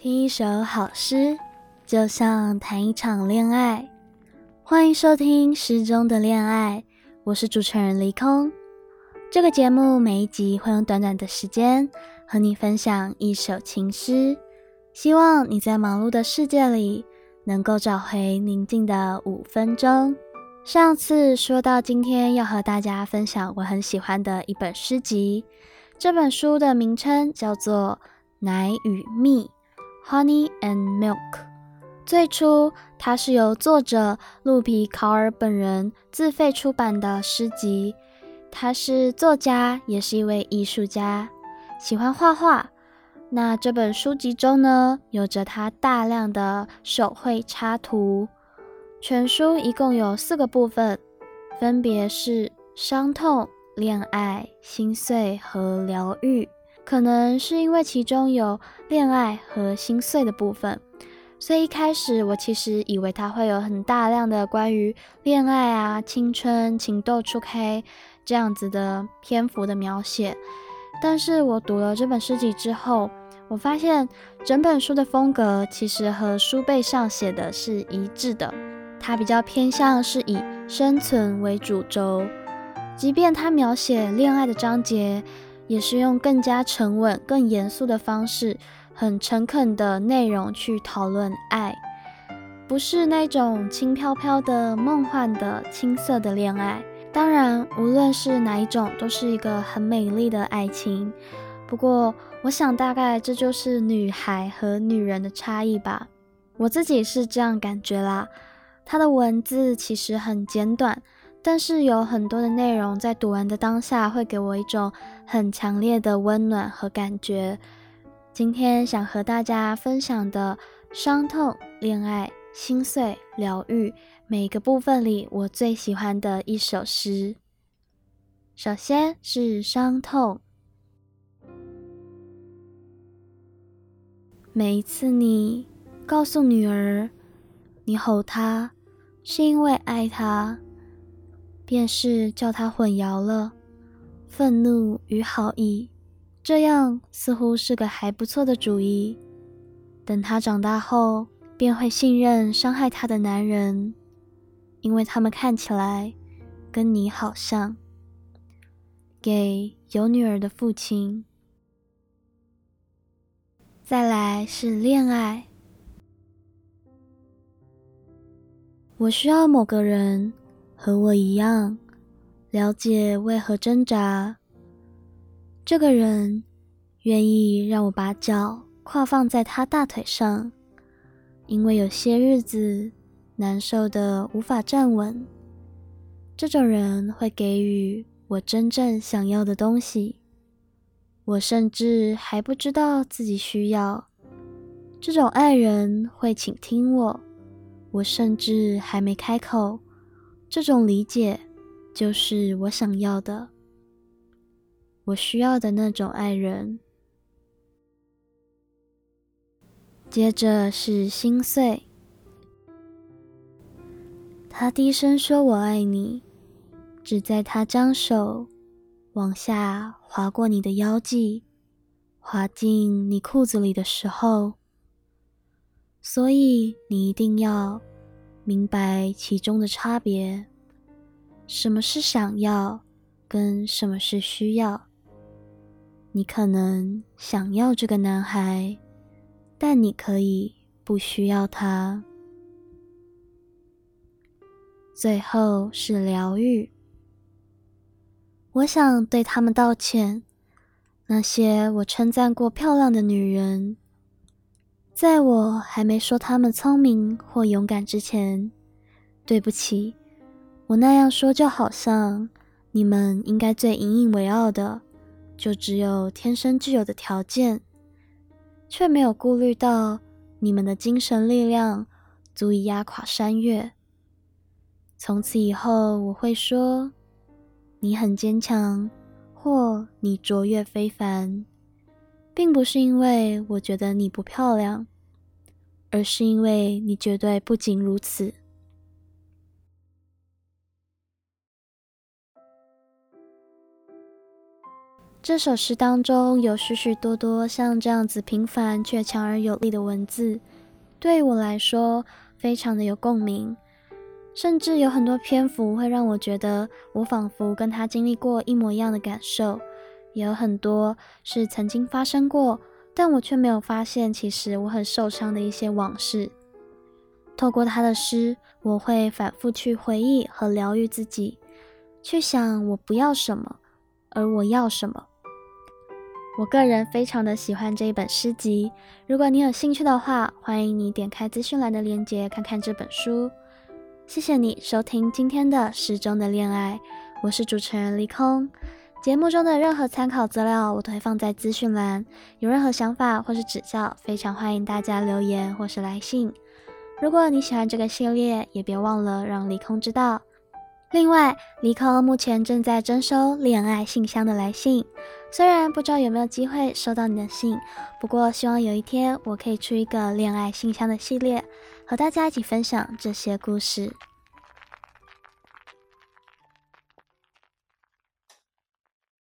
听一首好诗，就像谈一场恋爱。欢迎收听《诗中的恋爱》，我是主持人离空。这个节目每一集会用短短的时间和你分享一首情诗，希望你在忙碌的世界里能够找回宁静的五分钟。上次说到今天要和大家分享我很喜欢的一本诗集，这本书的名称叫做《奶与蜜》。Honey and Milk，最初它是由作者露比考尔本人自费出版的诗集。他是作家，也是一位艺术家，喜欢画画。那这本书籍中呢，有着他大量的手绘插图。全书一共有四个部分，分别是伤痛、恋爱、心碎和疗愈。可能是因为其中有恋爱和心碎的部分，所以一开始我其实以为它会有很大量的关于恋爱啊、青春、情窦初开这样子的篇幅的描写。但是我读了这本诗集之后，我发现整本书的风格其实和书背上写的是一致的。它比较偏向是以生存为主轴，即便它描写恋爱的章节。也是用更加沉稳、更严肃的方式，很诚恳的内容去讨论爱，不是那种轻飘飘的、梦幻的、青涩的恋爱。当然，无论是哪一种，都是一个很美丽的爱情。不过，我想大概这就是女孩和女人的差异吧。我自己是这样感觉啦。她的文字其实很简短。但是有很多的内容在读完的当下会给我一种很强烈的温暖和感觉。今天想和大家分享的伤痛、恋爱、心碎、疗愈，每一个部分里我最喜欢的一首诗。首先是伤痛。每一次你告诉女儿，你吼她是因为爱她。便是叫他混淆了愤怒与好意，这样似乎是个还不错的主意。等他长大后，便会信任伤害他的男人，因为他们看起来跟你好像。给有女儿的父亲。再来是恋爱，我需要某个人。和我一样，了解为何挣扎。这个人愿意让我把脚跨放在他大腿上，因为有些日子难受的无法站稳。这种人会给予我真正想要的东西，我甚至还不知道自己需要。这种爱人会倾听我，我甚至还没开口。这种理解就是我想要的，我需要的那种爱人。接着是心碎，他低声说我爱你，只在他将手往下滑过你的腰际，滑进你裤子里的时候，所以你一定要。明白其中的差别，什么是想要，跟什么是需要。你可能想要这个男孩，但你可以不需要他。最后是疗愈，我想对他们道歉，那些我称赞过漂亮的女人。在我还没说他们聪明或勇敢之前，对不起，我那样说就好像你们应该最引以为傲的，就只有天生具有的条件，却没有顾虑到你们的精神力量足以压垮山岳。从此以后，我会说你很坚强，或你卓越非凡。并不是因为我觉得你不漂亮，而是因为你绝对不仅如此。这首诗当中有许许多多像这样子平凡却强而有力的文字，对我来说非常的有共鸣，甚至有很多篇幅会让我觉得我仿佛跟他经历过一模一样的感受，也有很多是曾经发生过，但我却没有发现其实我很受伤的一些往事。透过他的诗，我会反复去回忆和疗愈自己，去想我不要什么，而我要什么。我个人非常的喜欢这一本诗集，如果你有兴趣的话，欢迎你点开资讯栏的链接看看这本书。谢谢你收听今天的诗中的恋爱，我是主持人离空。节目中的任何参考资料我都会放在资讯栏，有任何想法或是指教，非常欢迎大家留言或是来信。如果你喜欢这个系列，也别忘了让离空知道。另外，离空目前正在征收恋爱信箱的来信。虽然不知道有没有机会收到你的信，不过希望有一天我可以出一个恋爱信箱的系列，和大家一起分享这些故事。